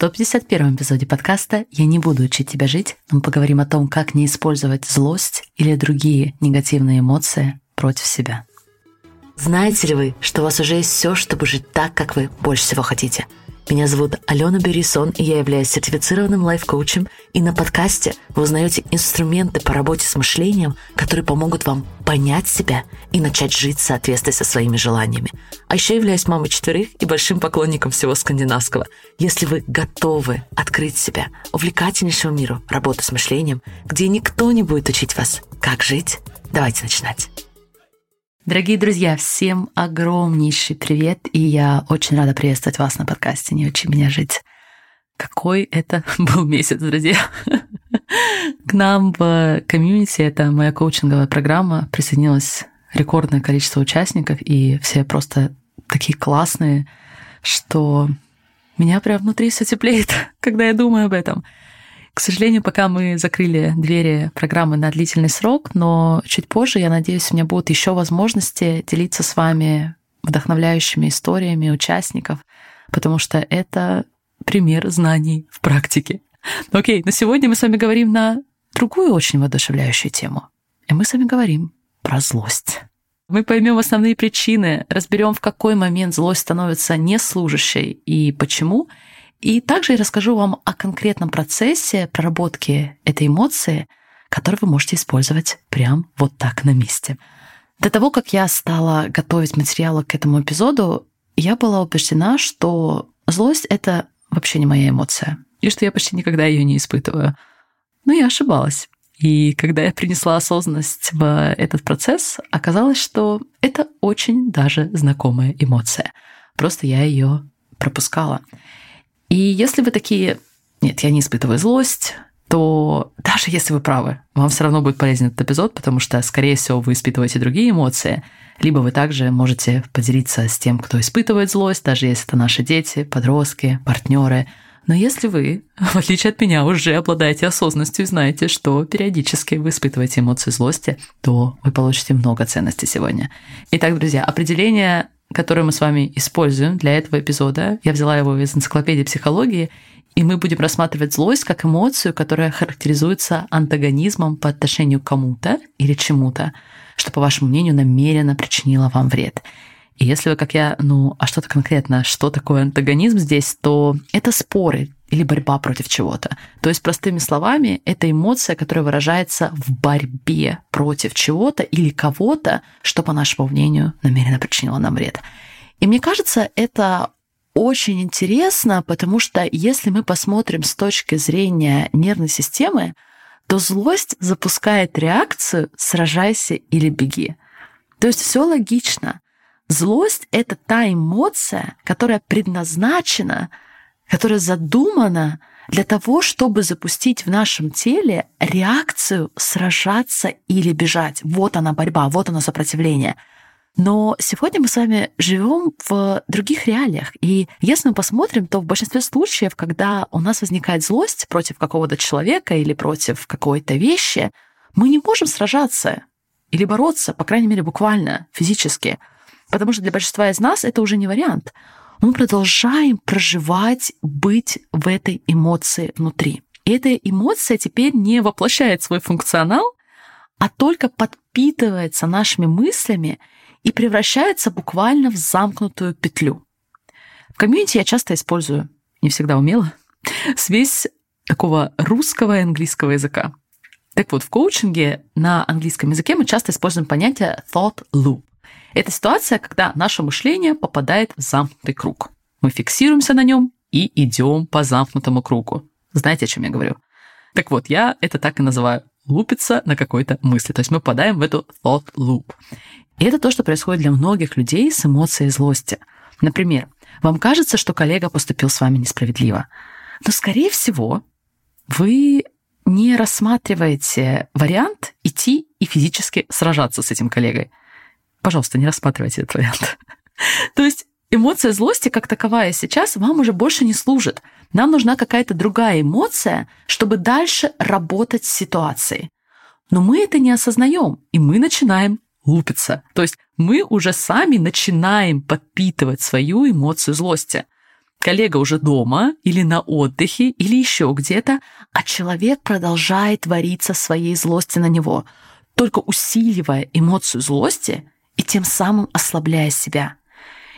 151 эпизоде подкаста «Я не буду учить тебя жить» мы поговорим о том, как не использовать злость или другие негативные эмоции против себя. Знаете ли вы, что у вас уже есть все, чтобы жить так, как вы больше всего хотите – меня зовут Алена Берисон, и я являюсь сертифицированным лайф-коучем. И на подкасте вы узнаете инструменты по работе с мышлением, которые помогут вам понять себя и начать жить в соответствии со своими желаниями. А еще являюсь мамой четверых и большим поклонником всего скандинавского. Если вы готовы открыть себя увлекательнейшему миру работы с мышлением, где никто не будет учить вас, как жить, давайте начинать. Дорогие друзья, всем огромнейший привет, и я очень рада приветствовать вас на подкасте «Не учи меня жить». Какой это был месяц, друзья! К нам в комьюнити, это моя коучинговая программа, присоединилось рекордное количество участников, и все просто такие классные, что меня прям внутри все теплеет, когда я думаю об этом. К сожалению, пока мы закрыли двери программы на длительный срок, но чуть позже, я надеюсь, у меня будут еще возможности делиться с вами вдохновляющими историями участников, потому что это пример знаний в практике. Окей, но сегодня мы с вами говорим на другую очень воодушевляющую тему. И мы с вами говорим про злость. Мы поймем основные причины, разберем, в какой момент злость становится неслужащей и почему, и также я расскажу вам о конкретном процессе проработки этой эмоции, который вы можете использовать прямо вот так на месте. До того, как я стала готовить материалы к этому эпизоду, я была убеждена, что злость — это вообще не моя эмоция, и что я почти никогда ее не испытываю. Но я ошибалась. И когда я принесла осознанность в этот процесс, оказалось, что это очень даже знакомая эмоция. Просто я ее пропускала. И если вы такие, нет, я не испытываю злость, то даже если вы правы, вам все равно будет полезен этот эпизод, потому что, скорее всего, вы испытываете другие эмоции, либо вы также можете поделиться с тем, кто испытывает злость, даже если это наши дети, подростки, партнеры. Но если вы, в отличие от меня, уже обладаете осознанностью и знаете, что периодически вы испытываете эмоции злости, то вы получите много ценностей сегодня. Итак, друзья, определение который мы с вами используем для этого эпизода. Я взяла его из энциклопедии психологии, и мы будем рассматривать злость как эмоцию, которая характеризуется антагонизмом по отношению к кому-то или чему-то, что, по вашему мнению, намеренно причинило вам вред. И если вы, как я, ну, а что-то конкретно, что такое антагонизм здесь, то это споры или борьба против чего-то. То есть, простыми словами, это эмоция, которая выражается в борьбе против чего-то или кого-то, что, по нашему мнению, намеренно причинило нам вред. И мне кажется, это очень интересно, потому что если мы посмотрим с точки зрения нервной системы, то злость запускает реакцию «сражайся или беги». То есть все логично. Злость — это та эмоция, которая предназначена, которая задумана для того, чтобы запустить в нашем теле реакцию сражаться или бежать. Вот она борьба, вот оно сопротивление. Но сегодня мы с вами живем в других реалиях. И если мы посмотрим, то в большинстве случаев, когда у нас возникает злость против какого-то человека или против какой-то вещи, мы не можем сражаться или бороться, по крайней мере, буквально, физически. Потому что для большинства из нас это уже не вариант. Мы продолжаем проживать, быть в этой эмоции внутри. И эта эмоция теперь не воплощает свой функционал, а только подпитывается нашими мыслями и превращается буквально в замкнутую петлю. В комьюнити я часто использую, не всегда умело, связь такого русского и английского языка. Так вот, в коучинге на английском языке мы часто используем понятие thought loop. Это ситуация, когда наше мышление попадает в замкнутый круг. Мы фиксируемся на нем и идем по замкнутому кругу. Знаете, о чем я говорю? Так вот, я это так и называю лупиться на какой-то мысли. То есть мы попадаем в эту thought loop. И это то, что происходит для многих людей с эмоцией злости. Например, вам кажется, что коллега поступил с вами несправедливо. Но, скорее всего, вы не рассматриваете вариант идти и физически сражаться с этим коллегой пожалуйста, не рассматривайте этот вариант. То есть эмоция злости как таковая сейчас вам уже больше не служит. Нам нужна какая-то другая эмоция, чтобы дальше работать с ситуацией. Но мы это не осознаем, и мы начинаем лупиться. То есть мы уже сами начинаем подпитывать свою эмоцию злости. коллега уже дома или на отдыхе или еще где-то, а человек продолжает вариться своей злости на него, только усиливая эмоцию злости и тем самым ослабляя себя.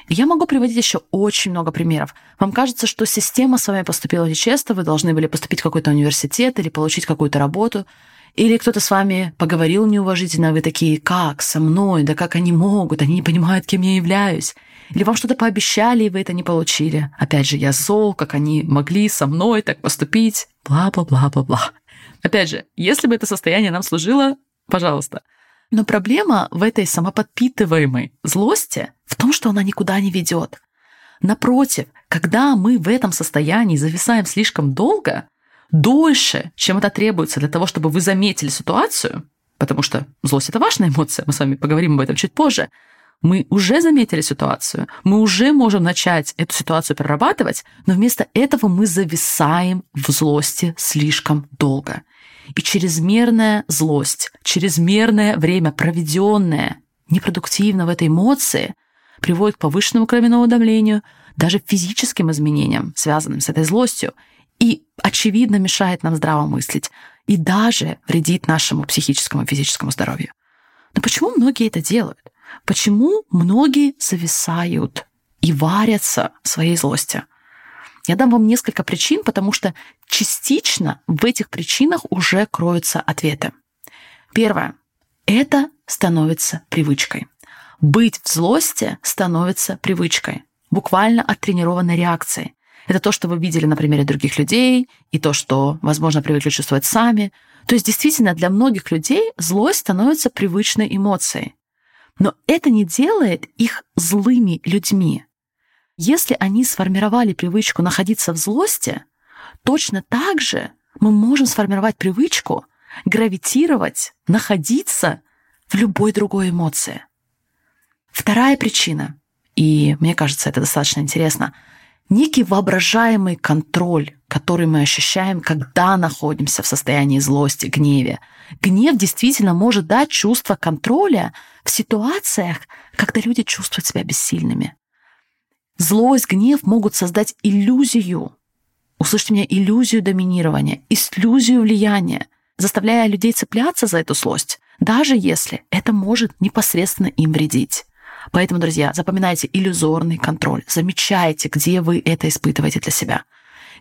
Я могу приводить еще очень много примеров. Вам кажется, что система с вами поступила нечестно, вы должны были поступить в какой-то университет или получить какую-то работу, или кто-то с вами поговорил неуважительно, вы такие, как со мной, да как они могут, они не понимают, кем я являюсь. Или вам что-то пообещали, и вы это не получили. Опять же, я зол, как они могли со мной так поступить, бла-бла-бла-бла-бла. Опять же, если бы это состояние нам служило, пожалуйста. Но проблема в этой самоподпитываемой злости в том, что она никуда не ведет. Напротив, когда мы в этом состоянии зависаем слишком долго, дольше, чем это требуется для того, чтобы вы заметили ситуацию, потому что злость – это важная эмоция, мы с вами поговорим об этом чуть позже, мы уже заметили ситуацию, мы уже можем начать эту ситуацию перерабатывать, но вместо этого мы зависаем в злости слишком долго. И чрезмерная злость, чрезмерное время, проведенное непродуктивно в этой эмоции, приводит к повышенному кровяному давлению, даже физическим изменениям, связанным с этой злостью, и, очевидно, мешает нам здраво мыслить и даже вредит нашему психическому и физическому здоровью. Но почему многие это делают? Почему многие зависают и варятся в своей злости? Я дам вам несколько причин, потому что частично в этих причинах уже кроются ответы. Первое. Это становится привычкой. Быть в злости становится привычкой, буквально оттренированной реакцией. Это то, что вы видели на примере других людей, и то, что, возможно, привыкли чувствовать сами. То есть действительно для многих людей злость становится привычной эмоцией. Но это не делает их злыми людьми. Если они сформировали привычку находиться в злости, точно так же мы можем сформировать привычку гравитировать, находиться в любой другой эмоции. Вторая причина, и мне кажется, это достаточно интересно – некий воображаемый контроль, который мы ощущаем, когда находимся в состоянии злости, гневе. Гнев действительно может дать чувство контроля в ситуациях, когда люди чувствуют себя бессильными. Злость, гнев могут создать иллюзию, услышьте меня, иллюзию доминирования, иллюзию влияния, заставляя людей цепляться за эту злость, даже если это может непосредственно им вредить. Поэтому, друзья, запоминайте иллюзорный контроль. Замечайте, где вы это испытываете для себя.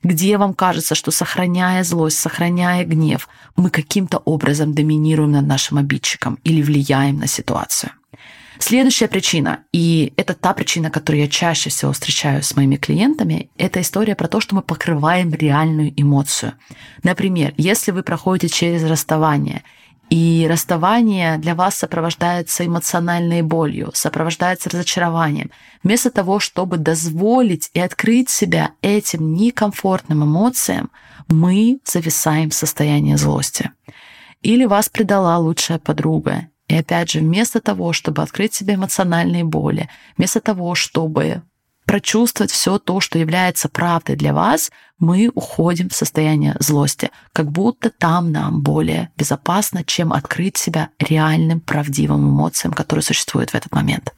Где вам кажется, что сохраняя злость, сохраняя гнев, мы каким-то образом доминируем над нашим обидчиком или влияем на ситуацию. Следующая причина, и это та причина, которую я чаще всего встречаю с моими клиентами, это история про то, что мы покрываем реальную эмоцию. Например, если вы проходите через расставание и расставание для вас сопровождается эмоциональной болью, сопровождается разочарованием. Вместо того, чтобы дозволить и открыть себя этим некомфортным эмоциям, мы зависаем в состоянии злости. Или вас предала лучшая подруга. И опять же, вместо того, чтобы открыть себе эмоциональные боли, вместо того, чтобы прочувствовать все то, что является правдой для вас, мы уходим в состояние злости, как будто там нам более безопасно, чем открыть себя реальным, правдивым эмоциям, которые существуют в этот момент.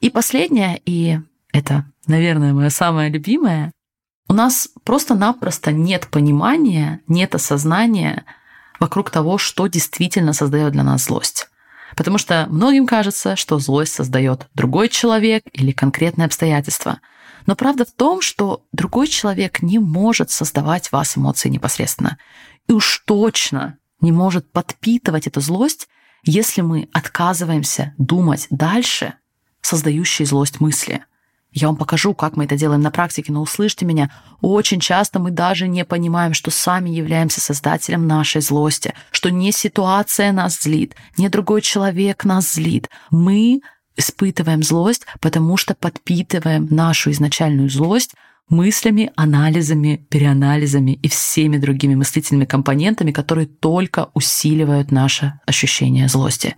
И последнее, и это, наверное, мое самое любимое, у нас просто-напросто нет понимания, нет осознания вокруг того, что действительно создает для нас злость. Потому что многим кажется, что злость создает другой человек или конкретные обстоятельства. Но правда в том, что другой человек не может создавать вас эмоции непосредственно. И уж точно не может подпитывать эту злость, если мы отказываемся думать дальше создающие злость мысли – я вам покажу, как мы это делаем на практике, но услышьте меня, очень часто мы даже не понимаем, что сами являемся создателем нашей злости, что не ситуация нас злит, не другой человек нас злит. Мы испытываем злость, потому что подпитываем нашу изначальную злость мыслями, анализами, переанализами и всеми другими мыслительными компонентами, которые только усиливают наше ощущение злости.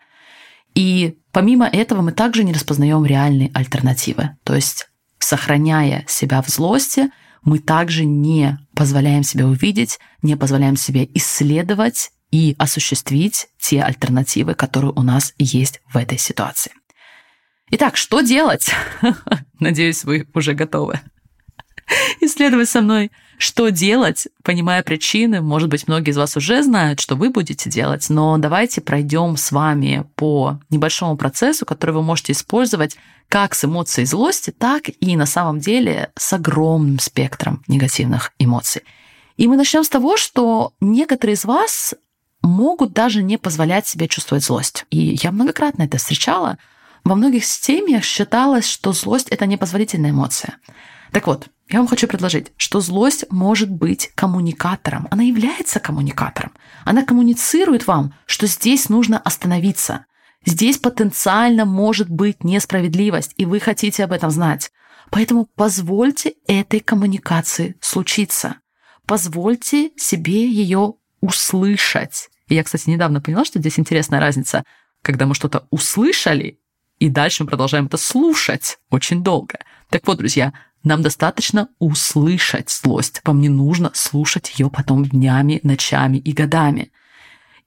И помимо этого мы также не распознаем реальные альтернативы. То есть, сохраняя себя в злости, мы также не позволяем себе увидеть, не позволяем себе исследовать и осуществить те альтернативы, которые у нас есть в этой ситуации. Итак, что делать? Надеюсь, вы уже готовы. исследовать со мной, что делать, понимая причины. Может быть, многие из вас уже знают, что вы будете делать, но давайте пройдем с вами по небольшому процессу, который вы можете использовать как с эмоцией злости, так и на самом деле с огромным спектром негативных эмоций. И мы начнем с того, что некоторые из вас могут даже не позволять себе чувствовать злость. И я многократно это встречала. Во многих семьях считалось, что злость — это непозволительная эмоция. Так вот, я вам хочу предложить, что злость может быть коммуникатором. Она является коммуникатором. Она коммуницирует вам, что здесь нужно остановиться. Здесь потенциально может быть несправедливость, и вы хотите об этом знать. Поэтому позвольте этой коммуникации случиться. Позвольте себе ее услышать. И я, кстати, недавно поняла, что здесь интересная разница, когда мы что-то услышали, и дальше мы продолжаем это слушать очень долго. Так вот, друзья, нам достаточно услышать злость. Вам не нужно слушать ее потом днями, ночами и годами.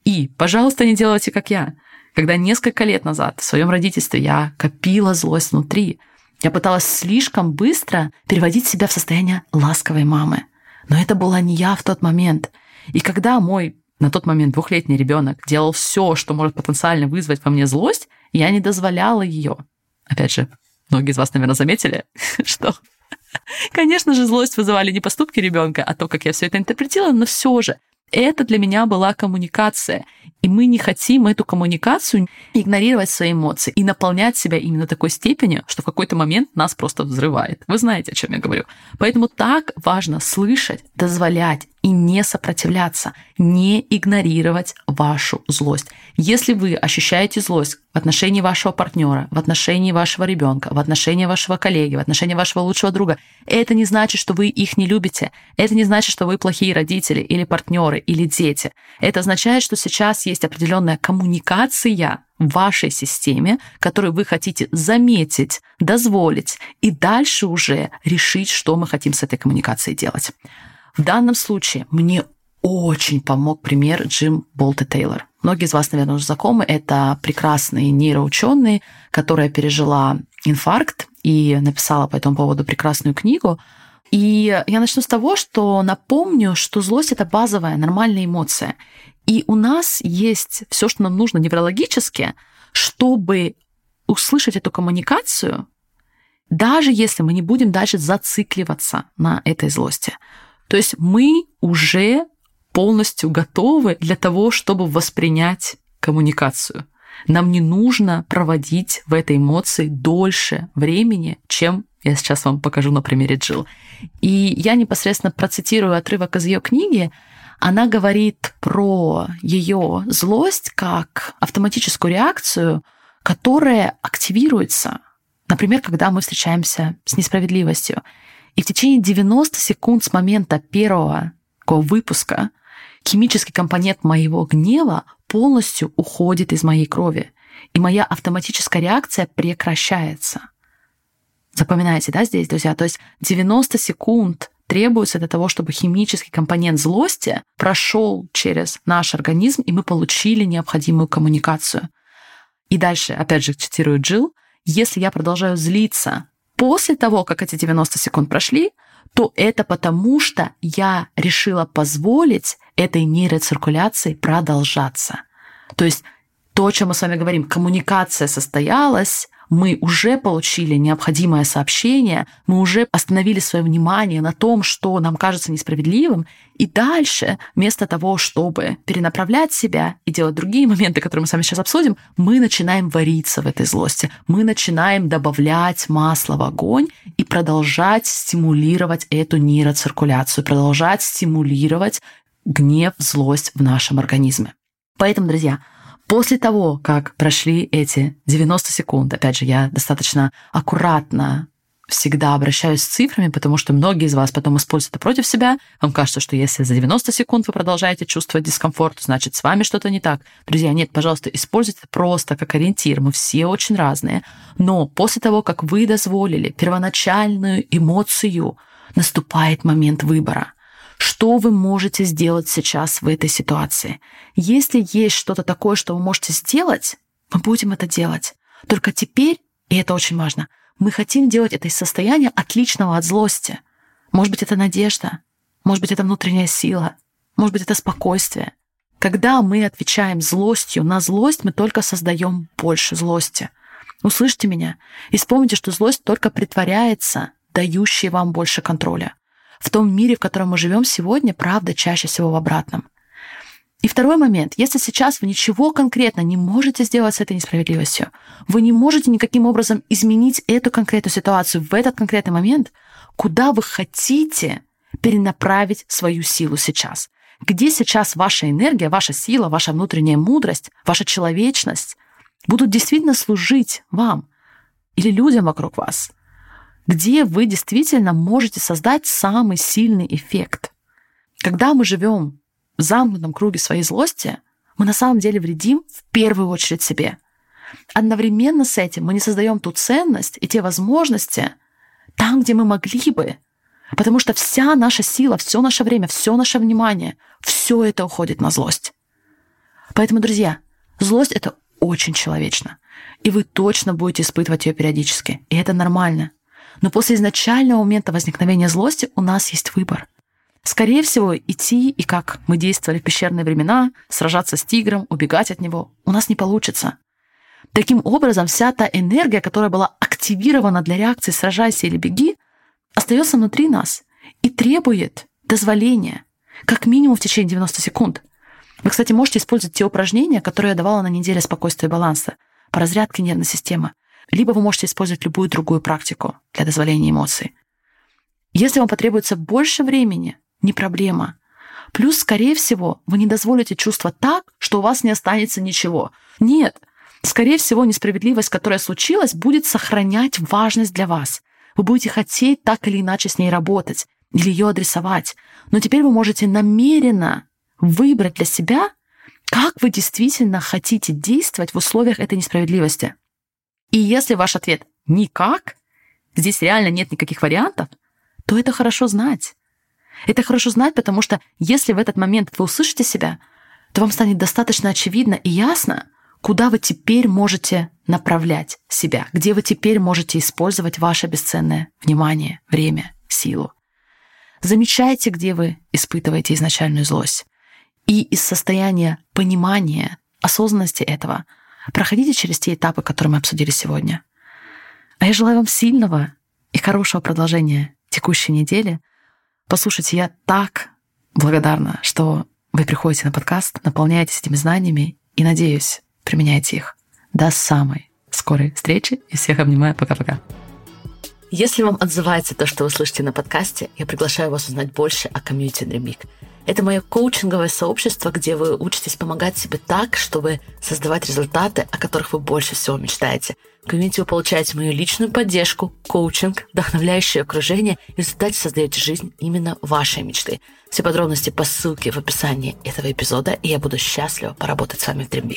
И, пожалуйста, не делайте, как я. Когда несколько лет назад в своем родительстве я копила злость внутри, я пыталась слишком быстро переводить себя в состояние ласковой мамы. Но это была не я в тот момент. И когда мой на тот момент двухлетний ребенок делал все, что может потенциально вызвать во мне злость, я не дозволяла ее. Опять же, многие из вас, наверное, заметили, что Конечно же, злость вызывали не поступки ребенка, а то, как я все это интерпретировала, но все же это для меня была коммуникация. И мы не хотим эту коммуникацию игнорировать свои эмоции и наполнять себя именно такой степенью, что в какой-то момент нас просто взрывает. Вы знаете, о чем я говорю. Поэтому так важно слышать, дозволять и не сопротивляться, не игнорировать вашу злость. Если вы ощущаете злость в отношении вашего партнера, в отношении вашего ребенка, в отношении вашего коллеги, в отношении вашего лучшего друга, это не значит, что вы их не любите. Это не значит, что вы плохие родители или партнеры или дети. Это означает, что сейчас есть определенная коммуникация в вашей системе, которую вы хотите заметить, дозволить и дальше уже решить, что мы хотим с этой коммуникацией делать. В данном случае мне очень помог пример Джим Болта Тейлор. Многие из вас, наверное, уже знакомы. Это прекрасный нейроученый, которая пережила инфаркт и написала по этому поводу прекрасную книгу. И я начну с того, что напомню, что злость это базовая, нормальная эмоция. И у нас есть все, что нам нужно неврологически, чтобы услышать эту коммуникацию, даже если мы не будем дальше зацикливаться на этой злости. То есть мы уже полностью готовы для того, чтобы воспринять коммуникацию. Нам не нужно проводить в этой эмоции дольше времени, чем я сейчас вам покажу на примере Джилл. И я непосредственно процитирую отрывок из ее книги. Она говорит про ее злость как автоматическую реакцию, которая активируется, например, когда мы встречаемся с несправедливостью. И в течение 90 секунд с момента первого выпуска химический компонент моего гнева полностью уходит из моей крови, и моя автоматическая реакция прекращается. Запоминайте, да, здесь, друзья? То есть 90 секунд требуется для того, чтобы химический компонент злости прошел через наш организм, и мы получили необходимую коммуникацию. И дальше, опять же, цитирую Джилл, если я продолжаю злиться после того, как эти 90 секунд прошли, то это потому, что я решила позволить этой нейроциркуляции продолжаться. То есть то, о чем мы с вами говорим, коммуникация состоялась, мы уже получили необходимое сообщение, мы уже остановили свое внимание на том, что нам кажется несправедливым, и дальше, вместо того, чтобы перенаправлять себя и делать другие моменты, которые мы с вами сейчас обсудим, мы начинаем вариться в этой злости, мы начинаем добавлять масло в огонь и продолжать стимулировать эту нейроциркуляцию, продолжать стимулировать гнев, злость в нашем организме. Поэтому, друзья, После того, как прошли эти 90 секунд, опять же, я достаточно аккуратно всегда обращаюсь с цифрами, потому что многие из вас потом используют это против себя. Вам кажется, что если за 90 секунд вы продолжаете чувствовать дискомфорт, значит, с вами что-то не так. Друзья, нет, пожалуйста, используйте это просто как ориентир. Мы все очень разные. Но после того, как вы дозволили первоначальную эмоцию, наступает момент выбора. Что вы можете сделать сейчас в этой ситуации? Если есть что-то такое, что вы можете сделать, мы будем это делать. Только теперь, и это очень важно, мы хотим делать это из состояния отличного от злости. Может быть, это надежда. Может быть, это внутренняя сила. Может быть, это спокойствие. Когда мы отвечаем злостью на злость, мы только создаем больше злости. Услышьте меня и вспомните, что злость только притворяется, дающей вам больше контроля. В том мире, в котором мы живем сегодня, правда чаще всего в обратном. И второй момент. Если сейчас вы ничего конкретно не можете сделать с этой несправедливостью, вы не можете никаким образом изменить эту конкретную ситуацию в этот конкретный момент, куда вы хотите перенаправить свою силу сейчас. Где сейчас ваша энергия, ваша сила, ваша внутренняя мудрость, ваша человечность будут действительно служить вам или людям вокруг вас? Где вы действительно можете создать самый сильный эффект? Когда мы живем в замкнутом круге своей злости, мы на самом деле вредим в первую очередь себе. Одновременно с этим мы не создаем ту ценность и те возможности там, где мы могли бы, Потому что вся наша сила, все наше время, все наше внимание, все это уходит на злость. Поэтому, друзья, злость — это очень человечно. И вы точно будете испытывать ее периодически. И это нормально. Но после изначального момента возникновения злости у нас есть выбор. Скорее всего, идти и как мы действовали в пещерные времена, сражаться с тигром, убегать от него, у нас не получится. Таким образом, вся та энергия, которая была активирована для реакции «сражайся или беги», остается внутри нас и требует дозволения, как минимум в течение 90 секунд. Вы, кстати, можете использовать те упражнения, которые я давала на неделе спокойствия и баланса по разрядке нервной системы. Либо вы можете использовать любую другую практику для дозволения эмоций. Если вам потребуется больше времени, не проблема. Плюс, скорее всего, вы не дозволите чувства так, что у вас не останется ничего. Нет, скорее всего, несправедливость, которая случилась, будет сохранять важность для вас. Вы будете хотеть так или иначе с ней работать или ее адресовать. Но теперь вы можете намеренно выбрать для себя, как вы действительно хотите действовать в условиях этой несправедливости. И если ваш ответ «никак», здесь реально нет никаких вариантов, то это хорошо знать. Это хорошо знать, потому что если в этот момент вы услышите себя, то вам станет достаточно очевидно и ясно, куда вы теперь можете направлять себя, где вы теперь можете использовать ваше бесценное внимание, время, силу. Замечайте, где вы испытываете изначальную злость. И из состояния понимания, осознанности этого проходите через те этапы, которые мы обсудили сегодня. А я желаю вам сильного и хорошего продолжения текущей недели. Послушайте, я так благодарна, что вы приходите на подкаст, наполняетесь этими знаниями и надеюсь, применяйте их. До самой скорой встречи и всех обнимаю. Пока-пока. Если вам отзывается то, что вы слышите на подкасте, я приглашаю вас узнать больше о комьюнити Dream Это мое коучинговое сообщество, где вы учитесь помогать себе так, чтобы создавать результаты, о которых вы больше всего мечтаете. В комьюнити вы получаете мою личную поддержку, коучинг, вдохновляющее окружение и в результате создаете жизнь именно вашей мечты. Все подробности по ссылке в описании этого эпизода, и я буду счастлива поработать с вами в Dream